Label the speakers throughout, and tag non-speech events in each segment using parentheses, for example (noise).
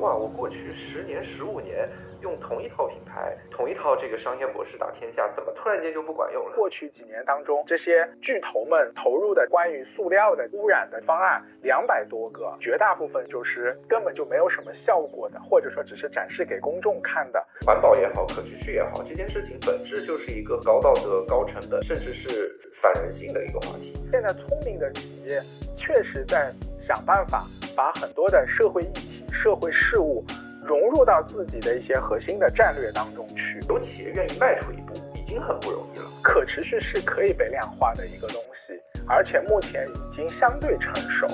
Speaker 1: 哇，我过去十年、十五年用同一套品牌、同一套这个商业模式打天下，怎么突然间就不管用了？
Speaker 2: 过去几年当中，这些巨头们投入的关于塑料的污染的方案两百多个，绝大部分就是根本就没有什么效果的，或者说只是展示给公众看的。
Speaker 1: 环保也好，可持续也好，这件事情本质就是一个高道德、高成本，甚至是反人性的一个话题。
Speaker 2: 现在聪明的企业确实在想办法把很多的社会议题。社会事务融入到自己的一些核心的战略当中去，
Speaker 1: 有企业愿意迈出一步，已经很不容易了。
Speaker 2: 可持续是可以被量化的一个东西，而且目前已经相对成熟。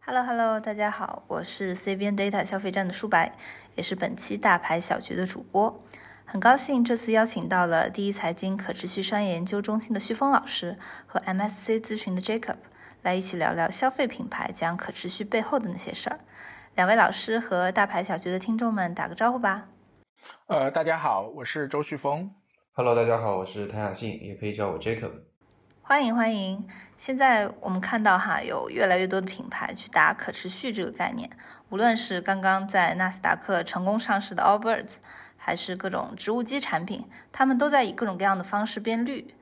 Speaker 3: Hello Hello，大家好，我是 CBN Data 消费站的舒白，也是本期大牌小局的主播。很高兴这次邀请到了第一财经可持续商业研究中心的旭峰老师和 MSC 咨询的 Jacob 来一起聊聊消费品牌讲可持续背后的那些事儿。两位老师和大牌小局的听众们打个招呼吧。
Speaker 2: 呃，大家好，我是周旭峰。
Speaker 1: Hello，大家好，我是谭雅信，也可以叫我 Jacob。
Speaker 3: 欢迎欢迎。现在我们看到哈，有越来越多的品牌去打可持续这个概念，无论是刚刚在纳斯达克成功上市的 Allbirds。还是各种植物基产品，他们都在以各种各样的方式变绿，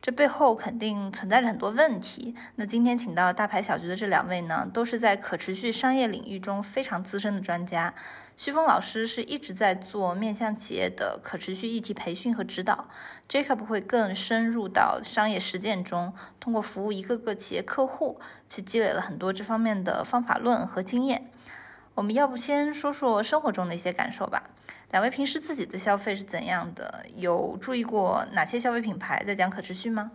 Speaker 3: 这背后肯定存在着很多问题。那今天请到大牌小局的这两位呢，都是在可持续商业领域中非常资深的专家。徐峰老师是一直在做面向企业的可持续议题培训和指导，Jacob 会更深入到商业实践中，通过服务一个个企业客户，去积累了很多这方面的方法论和经验。我们要不先说说生活中的一些感受吧。两位平时自己的消费是怎样的？有注意过哪些消费品牌在讲可持续吗？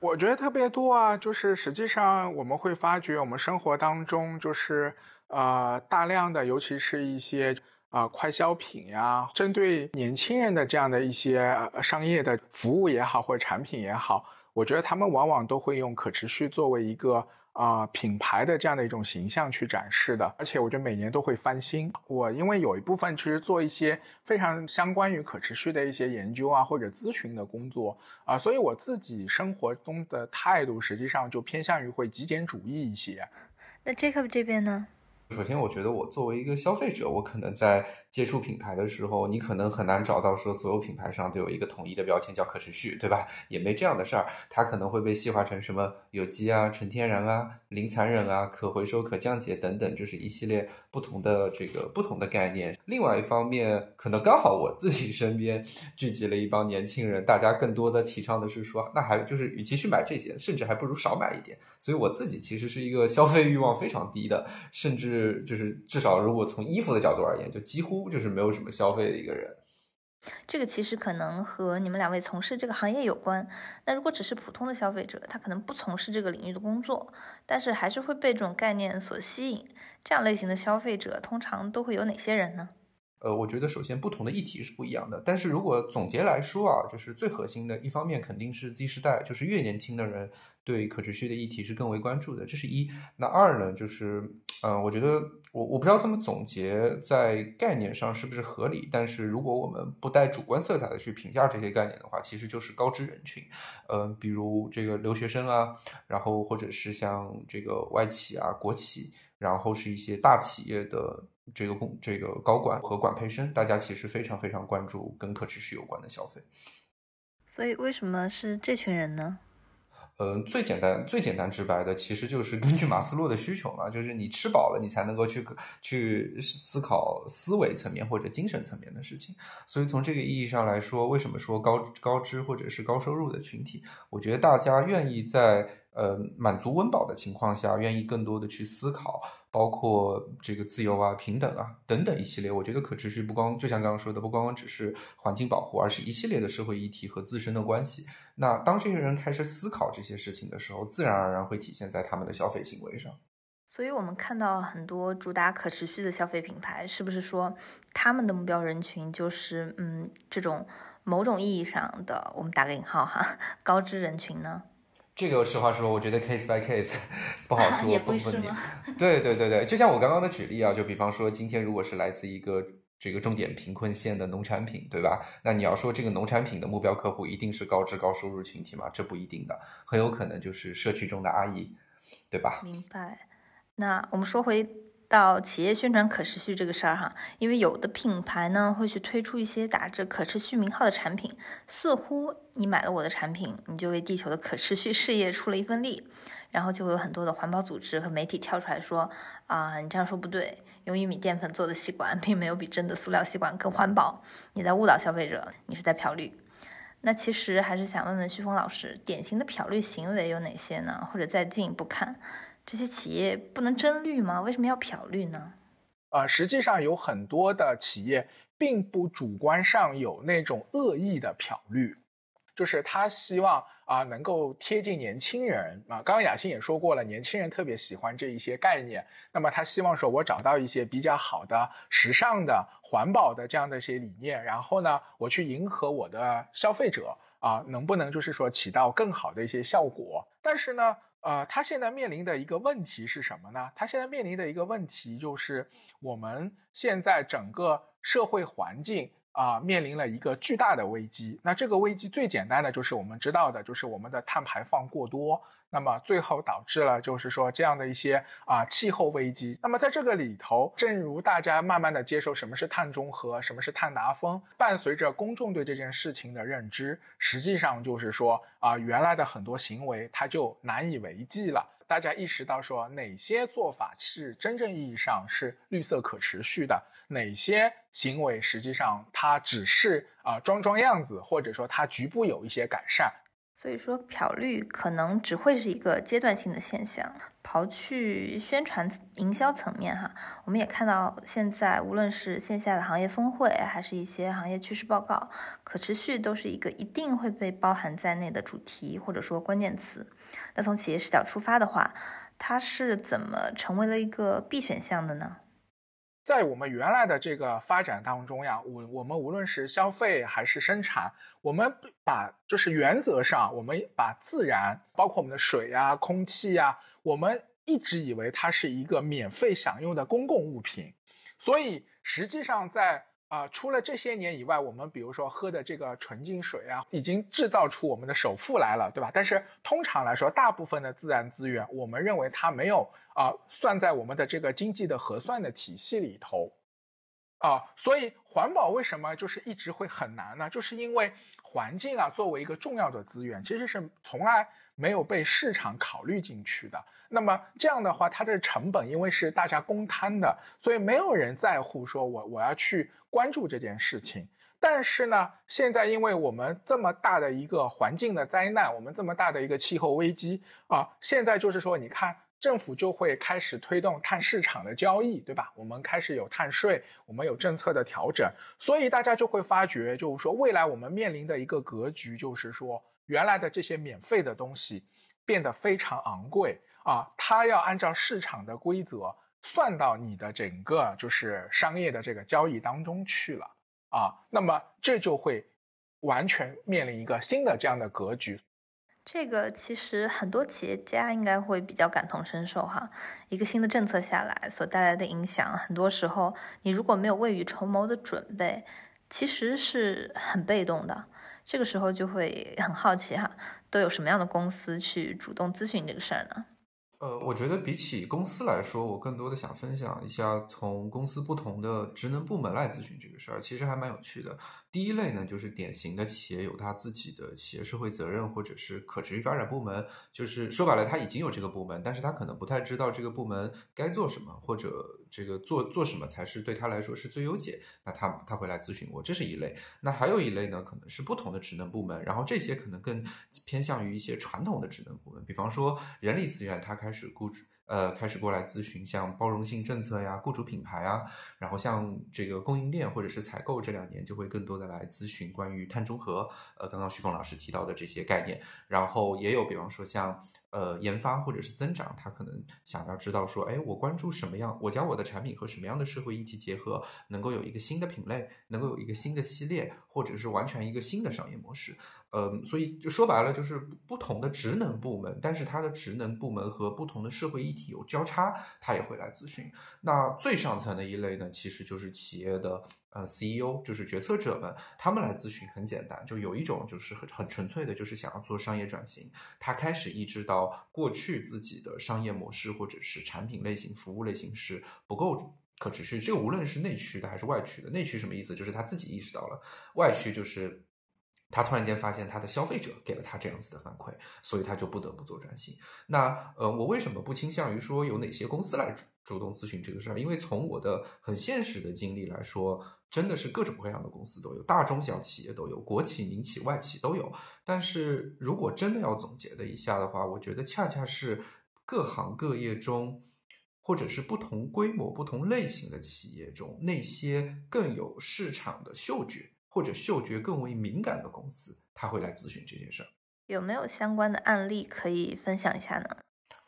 Speaker 2: 我觉得特别多啊，就是实际上我们会发觉，我们生活当中就是呃大量的，尤其是一些啊快消品呀，针对年轻人的这样的一些商业的服务也好，或者产品也好，我觉得他们往往都会用可持续作为一个。啊，品牌的这样的一种形象去展示的，而且我觉得每年都会翻新。我因为有一部分其实做一些非常相关于可持续的一些研究啊，或者咨询的工作啊，所以我自己生活中的态度实际上就偏向于会极简主义一些。
Speaker 3: 那 Jacob 这边呢？
Speaker 1: 首先，我觉得我作为一个消费者，我可能在接触品牌的时候，你可能很难找到说所有品牌上都有一个统一的标签叫可持续，对吧？也没这样的事儿，它可能会被细化成什么有机啊、纯天然啊、零残忍啊、可回收、可降解等等，就是一系列不同的这个不同的概念。另外一方面，可能刚好我自己身边聚集了一帮年轻人，大家更多的提倡的是说，那还就是与其去买这些，甚至还不如少买一点。所以我自己其实是一个消费欲望非常低的，甚至。是，就是至少如果从衣服的角度而言，就几乎就是没有什么消费的一个人。
Speaker 3: 这个其实可能和你们两位从事这个行业有关。那如果只是普通的消费者，他可能不从事这个领域的工作，但是还是会被这种概念所吸引。这样类型的消费者通常都会有哪些人呢？
Speaker 1: 呃，我觉得首先不同的议题是不一样的，但是如果总结来说啊，就是最核心的一方面肯定是 Z 时代，就是越年轻的人对可持续的议题是更为关注的，这是一。那二呢，就是，呃，我觉得我我不知道这么总结在概念上是不是合理，但是如果我们不带主观色彩的去评价这些概念的话，其实就是高知人群，呃，比如这个留学生啊，然后或者是像这个外企啊、国企，然后是一些大企业的。这个工这个高管和管培生，大家其实非常非常关注跟可持续有关的消费。
Speaker 3: 所以为什么是这群人呢？
Speaker 1: 嗯，最简单、最简单直白的，其实就是根据马斯洛的需求嘛，就是你吃饱了，你才能够去去思考思维层面或者精神层面的事情。所以从这个意义上来说，为什么说高高知或者是高收入的群体，我觉得大家愿意在呃满足温饱的情况下，愿意更多的去思考。包括这个自由啊、平等啊等等一系列，我觉得可持续不光就像刚刚说的，不光光只是环境保护，而是一系列的社会议题和自身的关系。那当这些人开始思考这些事情的时候，自然而然会体现在他们的消费行为上。
Speaker 3: 所以，我们看到很多主打可持续的消费品牌，是不是说他们的目标人群就是嗯这种某种意义上的我们打个引号哈高知人群呢？
Speaker 1: 这个实话说，我觉得 case by case (laughs) 不好说，
Speaker 3: 也不是吗？
Speaker 1: 对对对对，就像我刚刚的举例啊，就比方说，今天如果是来自一个这个重点贫困县的农产品，对吧？那你要说这个农产品的目标客户一定是高知高收入群体吗？这不一定的，很有可能就是社区中的阿姨，对吧？
Speaker 3: 明白。那我们说回到企业宣传可持续这个事儿哈，因为有的品牌呢会去推出一些打着可持续名号的产品，似乎你买了我的产品，你就为地球的可持续事业出了一份力。然后就会有很多的环保组织和媒体跳出来说：“啊，你这样说不对，用玉米淀粉做的吸管并没有比真的塑料吸管更环保，你在误导消费者，你是在漂绿。”那其实还是想问问旭峰老师，典型的漂绿行为有哪些呢？或者再进一步看，这些企业不能真绿吗？为什么要漂绿呢？
Speaker 2: 呃，实际上有很多的企业并不主观上有那种恶意的漂绿。就是他希望啊能够贴近年轻人啊，刚刚雅欣也说过了，年轻人特别喜欢这一些概念。那么他希望说，我找到一些比较好的、时尚的、环保的这样的一些理念，然后呢，我去迎合我的消费者啊，能不能就是说起到更好的一些效果？但是呢，呃，他现在面临的一个问题是什么呢？他现在面临的一个问题就是我们现在整个社会环境。啊，面临了一个巨大的危机。那这个危机最简单的就是我们知道的，就是我们的碳排放过多，那么最后导致了就是说这样的一些啊气候危机。那么在这个里头，正如大家慢慢的接受什么是碳中和，什么是碳达峰，伴随着公众对这件事情的认知，实际上就是说啊原来的很多行为它就难以为继了。大家意识到说哪些做法是真正意义上是绿色可持续的，哪些行为实际上它只是啊装装样子，或者说它局部有一些改善。
Speaker 3: 所以说，漂绿可能只会是一个阶段性的现象。刨去宣传营销层面，哈，我们也看到现在无论是线下的行业峰会，还是一些行业趋势报告，可持续都是一个一定会被包含在内的主题或者说关键词。那从企业视角出发的话，它是怎么成为了一个必选项的呢？
Speaker 2: 在我们原来的这个发展当中呀，我我们无论是消费还是生产，我们把就是原则上，我们把自然，包括我们的水呀、空气呀，我们一直以为它是一个免费享用的公共物品，所以实际上在。啊，除了这些年以外，我们比如说喝的这个纯净水啊，已经制造出我们的首富来了，对吧？但是通常来说，大部分的自然资源，我们认为它没有啊算在我们的这个经济的核算的体系里头啊，所以环保为什么就是一直会很难呢？就是因为环境啊作为一个重要的资源，其实是从来。没有被市场考虑进去的，那么这样的话，它的成本因为是大家公摊的，所以没有人在乎说我我要去关注这件事情。但是呢，现在因为我们这么大的一个环境的灾难，我们这么大的一个气候危机啊，现在就是说，你看政府就会开始推动碳市场的交易，对吧？我们开始有碳税，我们有政策的调整，所以大家就会发觉，就是说未来我们面临的一个格局就是说。原来的这些免费的东西变得非常昂贵啊，它要按照市场的规则算到你的整个就是商业的这个交易当中去了啊，那么这就会完全面临一个新的这样的格局。
Speaker 3: 这个其实很多企业家应该会比较感同身受哈，一个新的政策下来所带来的影响，很多时候你如果没有未雨绸缪的准备，其实是很被动的。这个时候就会很好奇哈，都有什么样的公司去主动咨询这个事儿呢？
Speaker 1: 呃，我觉得比起公司来说，我更多的想分享一下从公司不同的职能部门来咨询这个事儿，其实还蛮有趣的。第一类呢，就是典型的企业有他自己的企业社会责任或者是可持续发展部门，就是说白了，他已经有这个部门，但是他可能不太知道这个部门该做什么，或者这个做做什么才是对他来说是最优解。那他他会来咨询我，这是一类。那还有一类呢，可能是不同的职能部门，然后这些可能更偏向于一些传统的职能部门，比方说人力资源，他开始雇呃，开始过来咨询像包容性政策呀、雇主品牌啊，然后像这个供应链或者是采购，这两年就会更多的来咨询关于碳中和，呃，刚刚徐峰老师提到的这些概念，然后也有比方说像。呃，研发或者是增长，他可能想要知道说，哎，我关注什么样，我将我的产品和什么样的社会议题结合，能够有一个新的品类，能够有一个新的系列，或者是完全一个新的商业模式。呃，所以就说白了，就是不同的职能部门，但是它的职能部门和不同的社会议题有交叉，他也会来咨询。那最上层的一类呢，其实就是企业的呃，CEO 就是决策者们，他们来咨询很简单，就有一种就是很很纯粹的，就是想要做商业转型。他开始意识到过去自己的商业模式或者是产品类型、服务类型是不够可持续。这个无论是内驱的还是外驱的，内驱什么意思？就是他自己意识到了，外驱就是他突然间发现他的消费者给了他这样子的反馈，所以他就不得不做转型。那呃，我为什么不倾向于说有哪些公司来主动咨询这个事儿？因为从我的很现实的经历来说。真的是各种各样的公司都有，大中小企业都有，国企、民企、外企都有。但是如果真的要总结的一下的话，我觉得恰恰是各行各业中，或者是不同规模、不同类型的企业中，那些更有市场的嗅觉或者嗅觉更为敏感的公司，他会来咨询这件事儿。
Speaker 3: 有没有相关的案例可以分享一下呢？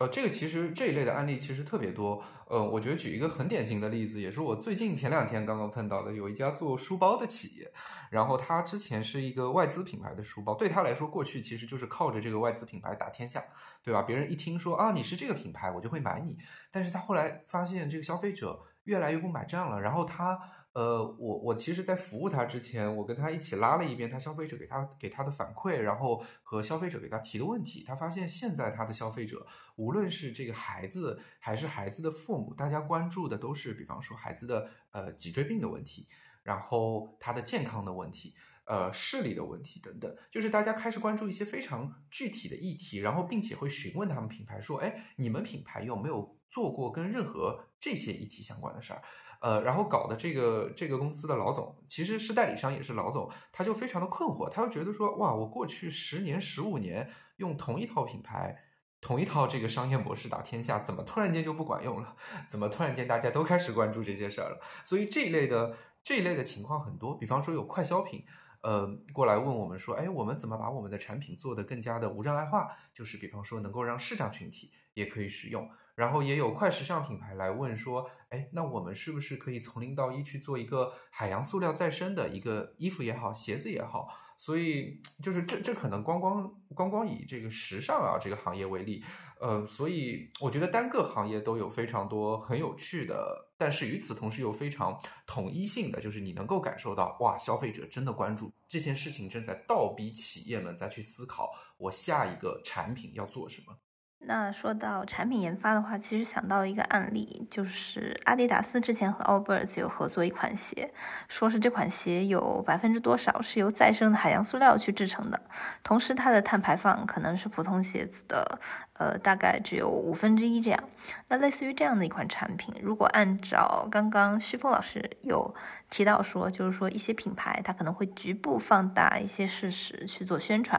Speaker 1: 呃，这个其实这一类的案例其实特别多。呃，我觉得举一个很典型的例子，也是我最近前两天刚刚碰到的，有一家做书包的企业，然后他之前是一个外资品牌的书包，对他来说，过去其实就是靠着这个外资品牌打天下，对吧？别人一听说啊，你是这个品牌，我就会买你。但是他后来发现这个消费者越来越不买账了，然后他。呃，我我其实，在服务他之前，我跟他一起拉了一遍他消费者给他给他的反馈，然后和消费者给他提的问题，他发现现在他的消费者，无论是这个孩子还是孩子的父母，大家关注的都是，比方说孩子的呃脊椎病的问题，然后他的健康的问题，呃视力的问题等等，就是大家开始关注一些非常具体的议题，然后并且会询问他们品牌说，哎，你们品牌有没有做过跟任何这些议题相关的事儿？呃，然后搞的这个这个公司的老总其实是代理商，也是老总，他就非常的困惑，他就觉得说，哇，我过去十年、十五年用同一套品牌、同一套这个商业模式打天下，怎么突然间就不管用了？(laughs) 怎么突然间大家都开始关注这些事儿了？所以这一类的这一类的情况很多，比方说有快消品，呃，过来问我们说，哎，我们怎么把我们的产品做得更加的无障碍化？就是比方说能够让视障群体也可以使用。然后也有快时尚品牌来问说，哎，那我们是不是可以从零到一去做一个海洋塑料再生的一个衣服也好，鞋子也好？所以就是这这可能光光光光以这个时尚啊这个行业为例，呃，所以我觉得单个行业都有非常多很有趣的，但是与此同时又非常统一性的，就是你能够感受到，哇，消费者真的关注这件事情，正在倒逼企业们再去思考，我下一个产品要做什么。
Speaker 3: 那说到产品研发的话，其实想到一个案例，就是阿迪达斯之前和 Allbirds 有合作一款鞋，说是这款鞋有百分之多少是由再生的海洋塑料去制成的，同时它的碳排放可能是普通鞋子的，呃，大概只有五分之一这样。那类似于这样的一款产品，如果按照刚刚旭峰老师有提到说，就是说一些品牌它可能会局部放大一些事实去做宣传，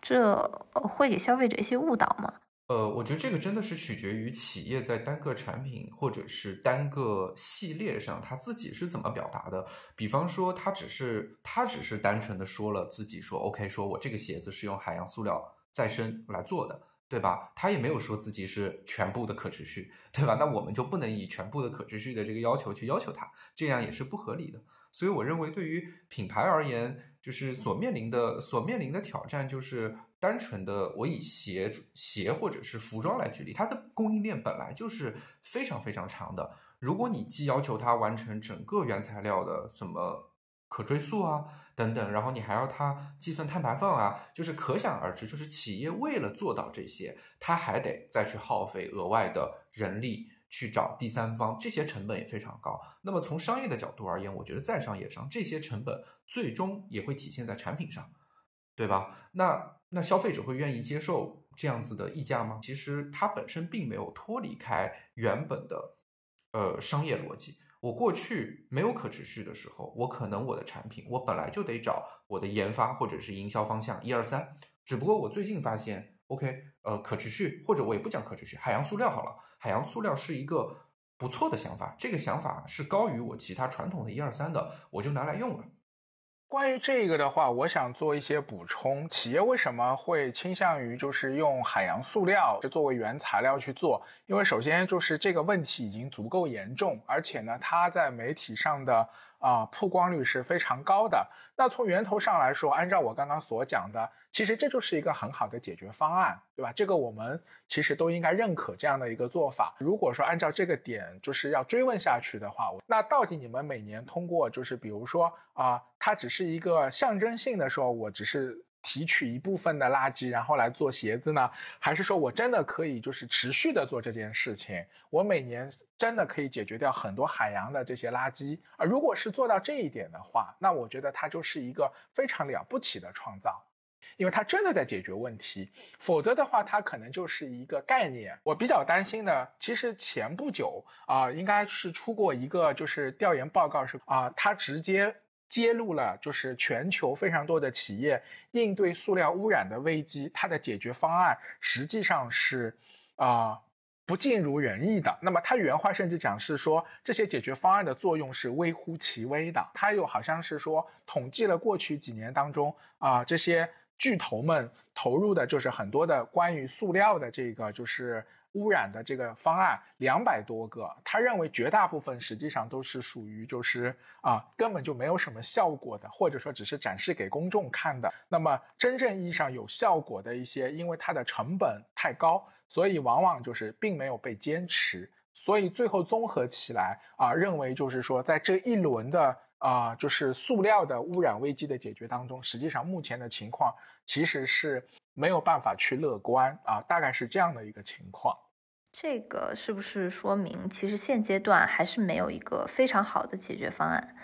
Speaker 3: 这会给消费者一些误导吗？
Speaker 1: 呃，我觉得这个真的是取决于企业在单个产品或者是单个系列上，他自己是怎么表达的。比方说，他只是他只是单纯的说了自己说 OK，说我这个鞋子是用海洋塑料再生来做的，对吧？他也没有说自己是全部的可持续，对吧？那我们就不能以全部的可持续的这个要求去要求他，这样也是不合理的。所以，我认为对于品牌而言，就是所面临的所面临的挑战就是。单纯的，我以鞋鞋或者是服装来举例，它的供应链本来就是非常非常长的。如果你既要求它完成整个原材料的什么可追溯啊等等，然后你还要它计算碳排放啊，就是可想而知，就是企业为了做到这些，它还得再去耗费额外的人力去找第三方，这些成本也非常高。那么从商业的角度而言，我觉得在商业上这些成本最终也会体现在产品上。对吧？那那消费者会愿意接受这样子的溢价吗？其实它本身并没有脱离开原本的呃商业逻辑。我过去没有可持续的时候，我可能我的产品我本来就得找我的研发或者是营销方向一二三。只不过我最近发现，OK，呃，可持续或者我也不讲可持续，海洋塑料好了，海洋塑料是一个不错的想法。这个想法是高于我其他传统的一二三的，我就拿来用了。
Speaker 2: 关于这个的话，我想做一些补充。企业为什么会倾向于就是用海洋塑料作为原材料去做？因为首先就是这个问题已经足够严重，而且呢，它在媒体上的啊曝光率是非常高的。那从源头上来说，按照我刚刚所讲的，其实这就是一个很好的解决方案，对吧？这个我们其实都应该认可这样的一个做法。如果说按照这个点就是要追问下去的话，那到底你们每年通过就是比如说啊，它只是。一个象征性的说，我只是提取一部分的垃圾，然后来做鞋子呢？还是说我真的可以就是持续的做这件事情？我每年真的可以解决掉很多海洋的这些垃圾啊？如果是做到这一点的话，那我觉得它就是一个非常了不起的创造，因为它真的在解决问题。否则的话，它可能就是一个概念。我比较担心的，其实前不久啊，应该是出过一个就是调研报告，是啊，它直接。揭露了就是全球非常多的企业应对塑料污染的危机，它的解决方案实际上是啊不尽如人意的。那么他原话甚至讲是说这些解决方案的作用是微乎其微的。他又好像是说统计了过去几年当中啊这些巨头们投入的就是很多的关于塑料的这个就是。污染的这个方案两百多个，他认为绝大部分实际上都是属于就是啊根本就没有什么效果的，或者说只是展示给公众看的。那么真正意义上有效果的一些，因为它的成本太高，所以往往就是并没有被坚持。所以最后综合起来啊，认为就是说在这一轮的啊就是塑料的污染危机的解决当中，实际上目前的情况其实是。没有办法去乐观啊，大概是这样的一个情况。
Speaker 3: 这个是不是说明，其实现阶段还是没有一个非常好的解决方案？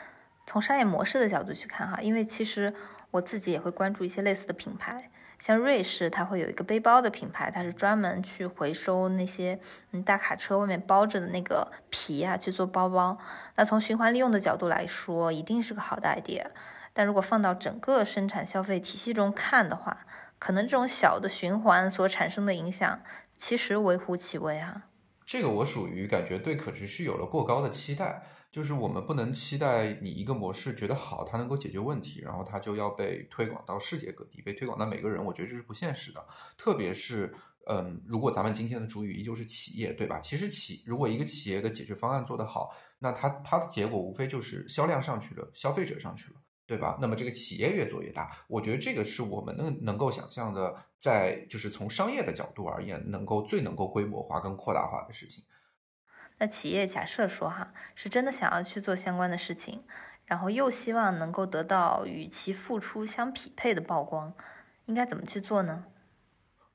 Speaker 3: 从商业模式的角度去看哈，因为其实我自己也会关注一些类似的品牌，像瑞士，它会有一个背包的品牌，它是专门去回收那些嗯大卡车外面包着的那个皮啊去做包包。那从循环利用的角度来说，一定是个好的 idea。但如果放到整个生产消费体系中看的话，可能这种小的循环所产生的影响，其实微乎其微哈。
Speaker 1: 这个我属于感觉对可持续有了过高的期待，就是我们不能期待你一个模式觉得好，它能够解决问题，然后它就要被推广到世界各地，被推广到每个人。我觉得这是不现实的。特别是，嗯，如果咱们今天的主语依旧是企业，对吧？其实企如果一个企业的解决方案做得好，那它它的结果无非就是销量上去了，消费者上去了。对吧？那么这个企业越做越大，我觉得这个是我们能能够想象的，在就是从商业的角度而言，能够最能够规模化跟扩大化的事情。
Speaker 3: 那企业假设说哈，是真的想要去做相关的事情，然后又希望能够得到与其付出相匹配的曝光，应该怎么去做呢？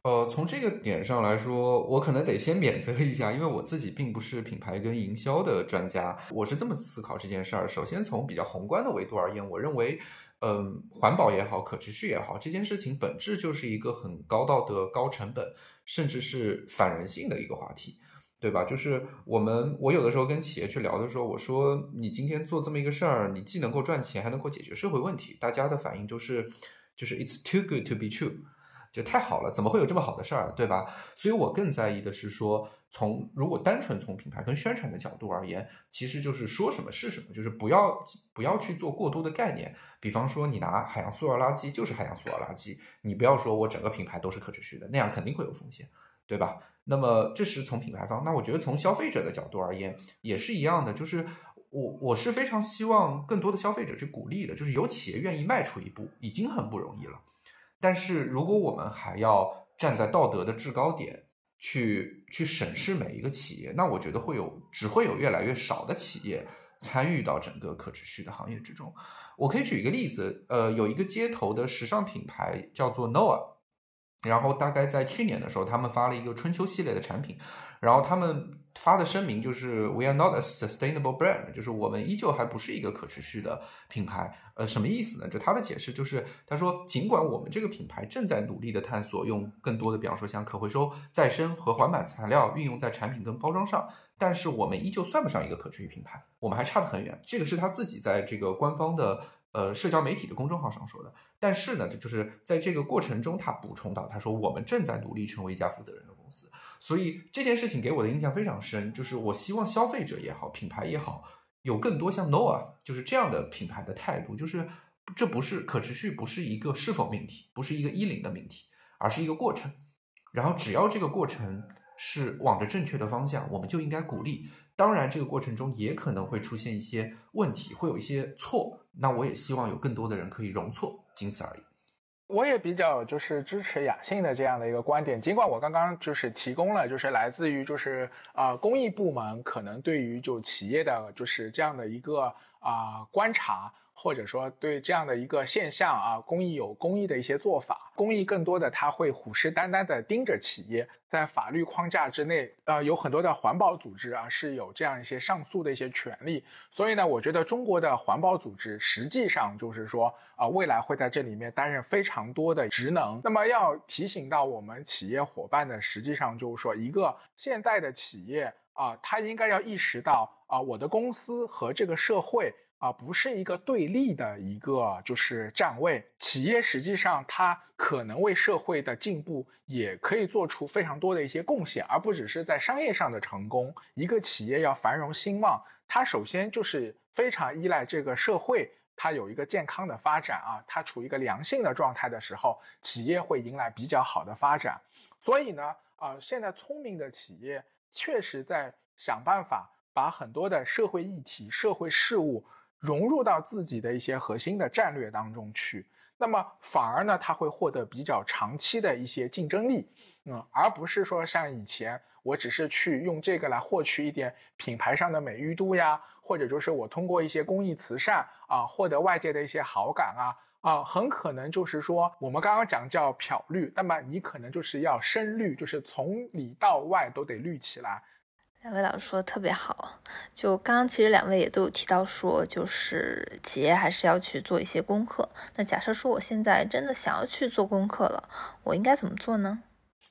Speaker 1: 呃，从这个点上来说，我可能得先免责一下，因为我自己并不是品牌跟营销的专家。我是这么思考这件事儿：首先从比较宏观的维度而言，我认为，嗯，环保也好，可持续也好，这件事情本质就是一个很高道德、高成本，甚至是反人性的一个话题，对吧？就是我们，我有的时候跟企业去聊的时候，我说你今天做这么一个事儿，你既能够赚钱，还能够解决社会问题，大家的反应就是，就是 it's too good to be true。就太好了，怎么会有这么好的事儿，对吧？所以我更在意的是说，从如果单纯从品牌跟宣传的角度而言，其实就是说什么是什么，就是不要不要去做过多的概念。比方说，你拿海洋塑料垃圾就是海洋塑料垃圾，你不要说我整个品牌都是可持续的，那样肯定会有风险，对吧？那么这是从品牌方，那我觉得从消费者的角度而言也是一样的，就是我我是非常希望更多的消费者去鼓励的，就是有企业愿意迈出一步，已经很不容易了。但是，如果我们还要站在道德的制高点去去审视每一个企业，那我觉得会有只会有越来越少的企业参与到整个可持续的行业之中。我可以举一个例子，呃，有一个街头的时尚品牌叫做 Noah，然后大概在去年的时候，他们发了一个春秋系列的产品，然后他们。发的声明就是 "We are not a sustainable brand"，就是我们依旧还不是一个可持续的品牌。呃，什么意思呢？就他的解释就是，他说尽管我们这个品牌正在努力的探索用更多的，比方说像可回收、再生和环保材料运用在产品跟包装上，但是我们依旧算不上一个可持续品牌，我们还差得很远。这个是他自己在这个官方的呃社交媒体的公众号上说的。但是呢，就是在这个过程中，他补充到，他说我们正在努力成为一家负责任的公司。所以这件事情给我的印象非常深，就是我希望消费者也好，品牌也好，有更多像 Noah 就是这样的品牌的态度，就是这不是可持续，不是一个是否命题，不是一个一零的命题，而是一个过程。然后只要这个过程是往着正确的方向，我们就应该鼓励。当然，这个过程中也可能会出现一些问题，会有一些错。那我也希望有更多的人可以容错，仅此而已。
Speaker 2: 我也比较就是支持雅信的这样的一个观点，尽管我刚刚就是提供了就是来自于就是啊公益部门可能对于就企业的就是这样的一个啊观察。或者说对这样的一个现象啊，公益有公益的一些做法，公益更多的他会虎视眈眈的盯着企业，在法律框架之内，呃，有很多的环保组织啊是有这样一些上诉的一些权利，所以呢，我觉得中国的环保组织实际上就是说啊，未来会在这里面担任非常多的职能。那么要提醒到我们企业伙伴的，实际上就是说，一个现在的企业啊，他应该要意识到啊，我的公司和这个社会。啊，不是一个对立的一个就是站位，企业实际上它可能为社会的进步也可以做出非常多的一些贡献，而不只是在商业上的成功。一个企业要繁荣兴旺，它首先就是非常依赖这个社会，它有一个健康的发展啊，它处于一个良性的状态的时候，企业会迎来比较好的发展。所以呢，啊，现在聪明的企业确实在想办法把很多的社会议题、社会事务。融入到自己的一些核心的战略当中去，那么反而呢，它会获得比较长期的一些竞争力，嗯，而不是说像以前我只是去用这个来获取一点品牌上的美誉度呀，或者就是我通过一些公益慈善啊获得外界的一些好感啊啊，很可能就是说我们刚刚讲叫漂绿，那么你可能就是要深绿，就是从里到外都得绿起来。
Speaker 3: 两位老师说的特别好，就刚刚其实两位也都有提到说，就是企业还是要去做一些功课。那假设说我现在真的想要去做功课了，我应该怎么做呢？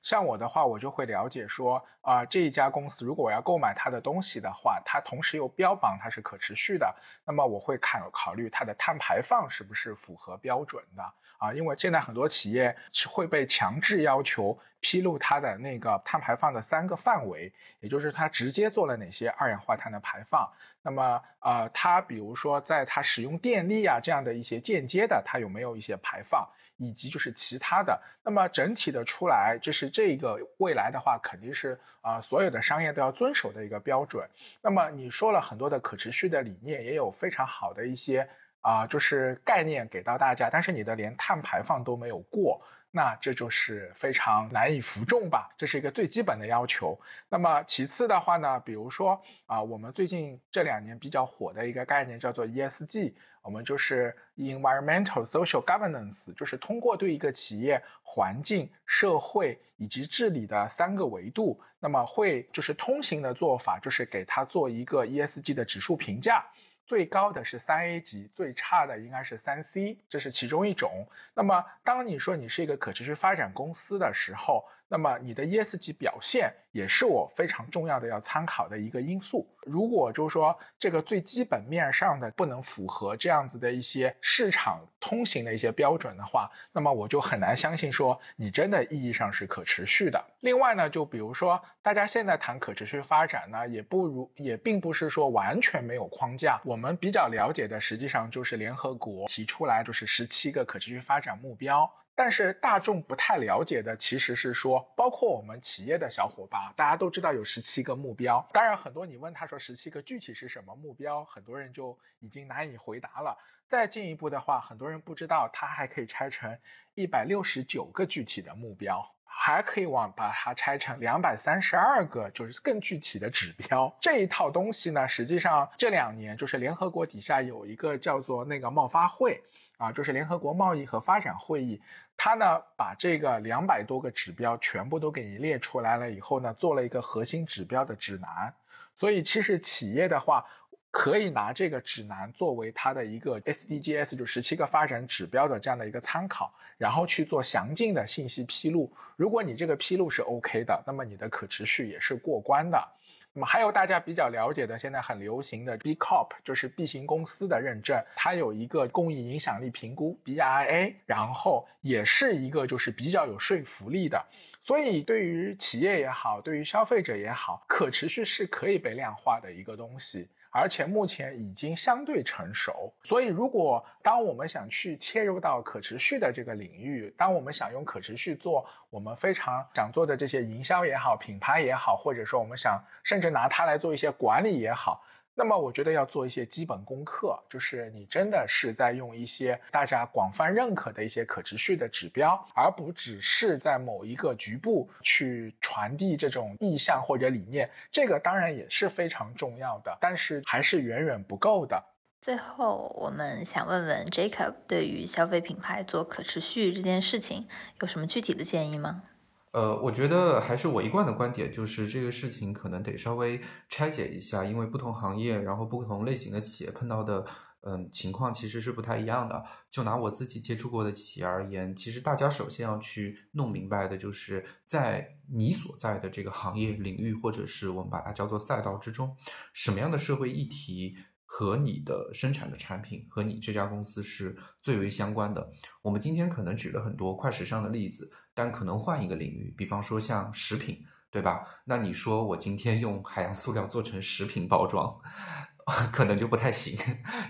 Speaker 2: 像我的话，我就会了解说，啊，这一家公司如果我要购买它的东西的话，它同时又标榜它是可持续的，那么我会考考虑它的碳排放是不是符合标准的啊？因为现在很多企业是会被强制要求披露它的那个碳排放的三个范围，也就是它直接做了哪些二氧化碳的排放。那么，呃，它比如说在它使用电力啊这样的一些间接的，它有没有一些排放？以及就是其他的，那么整体的出来，就是这个未来的话，肯定是啊所有的商业都要遵守的一个标准。那么你说了很多的可持续的理念，也有非常好的一些啊就是概念给到大家，但是你的连碳排放都没有过。那这就是非常难以服众吧，这是一个最基本的要求。那么其次的话呢，比如说啊，我们最近这两年比较火的一个概念叫做 ESG，我们就是 Environmental Social Governance，就是通过对一个企业环境、社会以及治理的三个维度，那么会就是通行的做法，就是给它做一个 ESG 的指数评价。最高的是三 A 级，最差的应该是三 C，这是其中一种。那么，当你说你是一个可持续发展公司的时候，那么你的 ESG 表现也是我非常重要的要参考的一个因素。如果就是说这个最基本面上的不能符合这样子的一些市场通行的一些标准的话，那么我就很难相信说你真的意义上是可持续的。另外呢，就比如说大家现在谈可持续发展呢，也不如也并不是说完全没有框架。我们比较了解的实际上就是联合国提出来就是十七个可持续发展目标。但是大众不太了解的其实是说，包括我们企业的小伙伴，大家都知道有十七个目标。当然，很多你问他说十七个具体是什么目标，很多人就已经难以回答了。再进一步的话，很多人不知道它还可以拆成一百六十九个具体的目标，还可以往把它拆成两百三十二个就是更具体的指标。这一套东西呢，实际上这两年就是联合国底下有一个叫做那个贸发会。啊，就是联合国贸易和发展会议，它呢把这个两百多个指标全部都给你列出来了以后呢，做了一个核心指标的指南。所以其实企业的话，可以拿这个指南作为它的一个 SDGs 就十七个发展指标的这样的一个参考，然后去做详尽的信息披露。如果你这个披露是 OK 的，那么你的可持续也是过关的。那么还有大家比较了解的，现在很流行的 B Corp，就是 B 型公司的认证，它有一个公益影响力评估 BIA，然后也是一个就是比较有说服力的。所以对于企业也好，对于消费者也好，可持续是可以被量化的一个东西。而且目前已经相对成熟。所以，如果当我们想去切入到可持续的这个领域，当我们想用可持续做我们非常想做的这些营销也好、品牌也好，或者说我们想甚至拿它来做一些管理也好。那么我觉得要做一些基本功课，就是你真的是在用一些大家广泛认可的一些可持续的指标，而不只是在某一个局部去传递这种意向或者理念。这个当然也是非常重要的，但是还是远远不够的。
Speaker 3: 最后，我们想问问 Jacob，对于消费品牌做可持续这件事情，有什么具体的建议吗？
Speaker 1: 呃，我觉得还是我一贯的观点，就是这个事情可能得稍微拆解一下，因为不同行业，然后不同类型的企业碰到的，嗯，情况其实是不太一样的。就拿我自己接触过的企业而言，其实大家首先要去弄明白的，就是在你所在的这个行业领域，或者是我们把它叫做赛道之中，什么样的社会议题。和你的生产的产品和你这家公司是最为相关的。我们今天可能举了很多快时尚的例子，但可能换一个领域，比方说像食品，对吧？那你说我今天用海洋塑料做成食品包装，(laughs) 可能就不太行，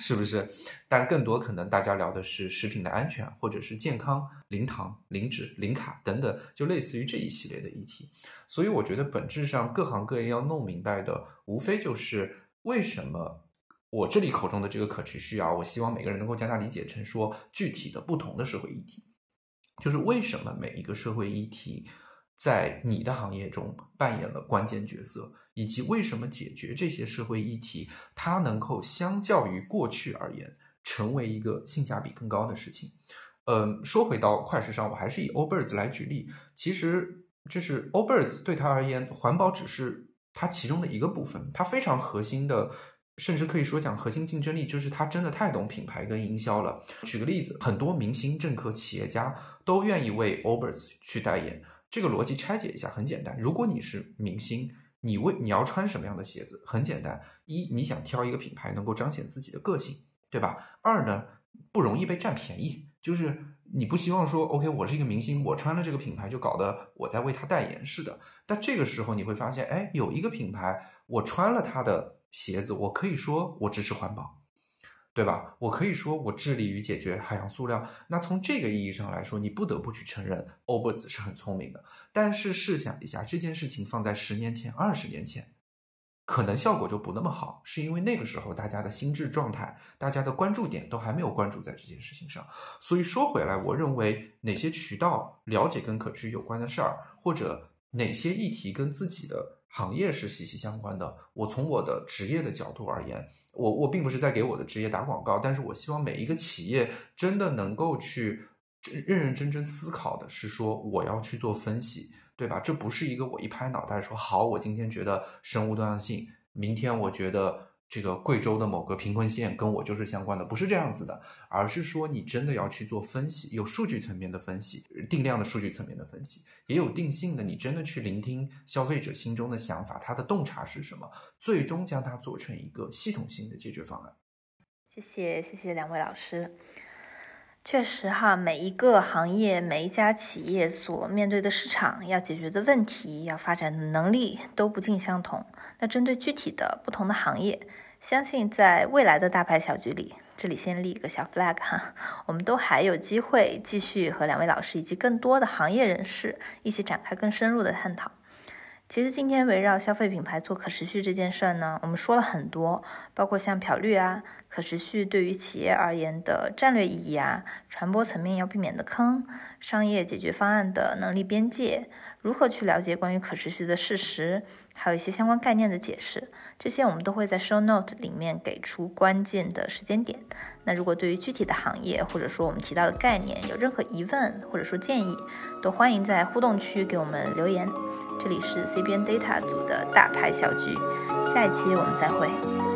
Speaker 1: 是不是？但更多可能大家聊的是食品的安全，或者是健康、零糖、零脂、零卡等等，就类似于这一系列的议题。所以我觉得本质上各行各业要弄明白的，无非就是为什么。我这里口中的这个可持续啊，我希望每个人能够将它理解成说具体的不同的社会议题，就是为什么每一个社会议题在你的行业中扮演了关键角色，以及为什么解决这些社会议题，它能够相较于过去而言成为一个性价比更高的事情。嗯，说回到快时尚，我还是以 Ober's 来举例，其实这是 Ober's 对他而言，环保只是它其中的一个部分，它非常核心的。甚至可以说讲核心竞争力，就是他真的太懂品牌跟营销了。举个例子，很多明星、政客、企业家都愿意为 Allbirds 去代言。这个逻辑拆解一下很简单：如果你是明星，你为你要穿什么样的鞋子？很简单，一你想挑一个品牌能够彰显自己的个性，对吧？二呢，不容易被占便宜，就是你不希望说 OK，我是一个明星，我穿了这个品牌就搞得我在为他代言似的。但这个时候你会发现，哎，有一个品牌，我穿了它的。鞋子，我可以说我支持环保，对吧？我可以说我致力于解决海洋塑料。那从这个意义上来说，你不得不去承认欧伯子是很聪明的。但是试想一下，这件事情放在十年前、二十年前，可能效果就不那么好，是因为那个时候大家的心智状态、大家的关注点都还没有关注在这件事情上。所以说回来，我认为哪些渠道了解跟可持续有关的事儿，或者哪些议题跟自己的。行业是息息相关的。我从我的职业的角度而言，我我并不是在给我的职业打广告，但是我希望每一个企业真的能够去认认真真思考的是说，我要去做分析，对吧？这不是一个我一拍脑袋说好，我今天觉得生物多样性，明天我觉得。这个贵州的某个贫困县跟我就是相关的，不是这样子的，而是说你真的要去做分析，有数据层面的分析，定量的数据层面的分析，也有定性的，你真的去聆听消费者心中的想法，他的洞察是什么，最终将它做成一个系统性的解决方案。
Speaker 3: 谢谢，谢谢两位老师。确实哈，每一个行业、每一家企业所面对的市场、要解决的问题、要发展的能力都不尽相同。那针对具体的不同的行业，相信在未来的大牌小局里，这里先立一个小 flag 哈，我们都还有机会继续和两位老师以及更多的行业人士一起展开更深入的探讨。其实今天围绕消费品牌做可持续这件事儿呢，我们说了很多，包括像漂绿啊。可持续对于企业而言的战略意义啊，传播层面要避免的坑，商业解决方案的能力边界，如何去了解关于可持续的事实，还有一些相关概念的解释，这些我们都会在 show note 里面给出关键的时间点。那如果对于具体的行业或者说我们提到的概念有任何疑问或者说建议，都欢迎在互动区给我们留言。这里是 CBN Data 组的大牌小局，下一期我们再会。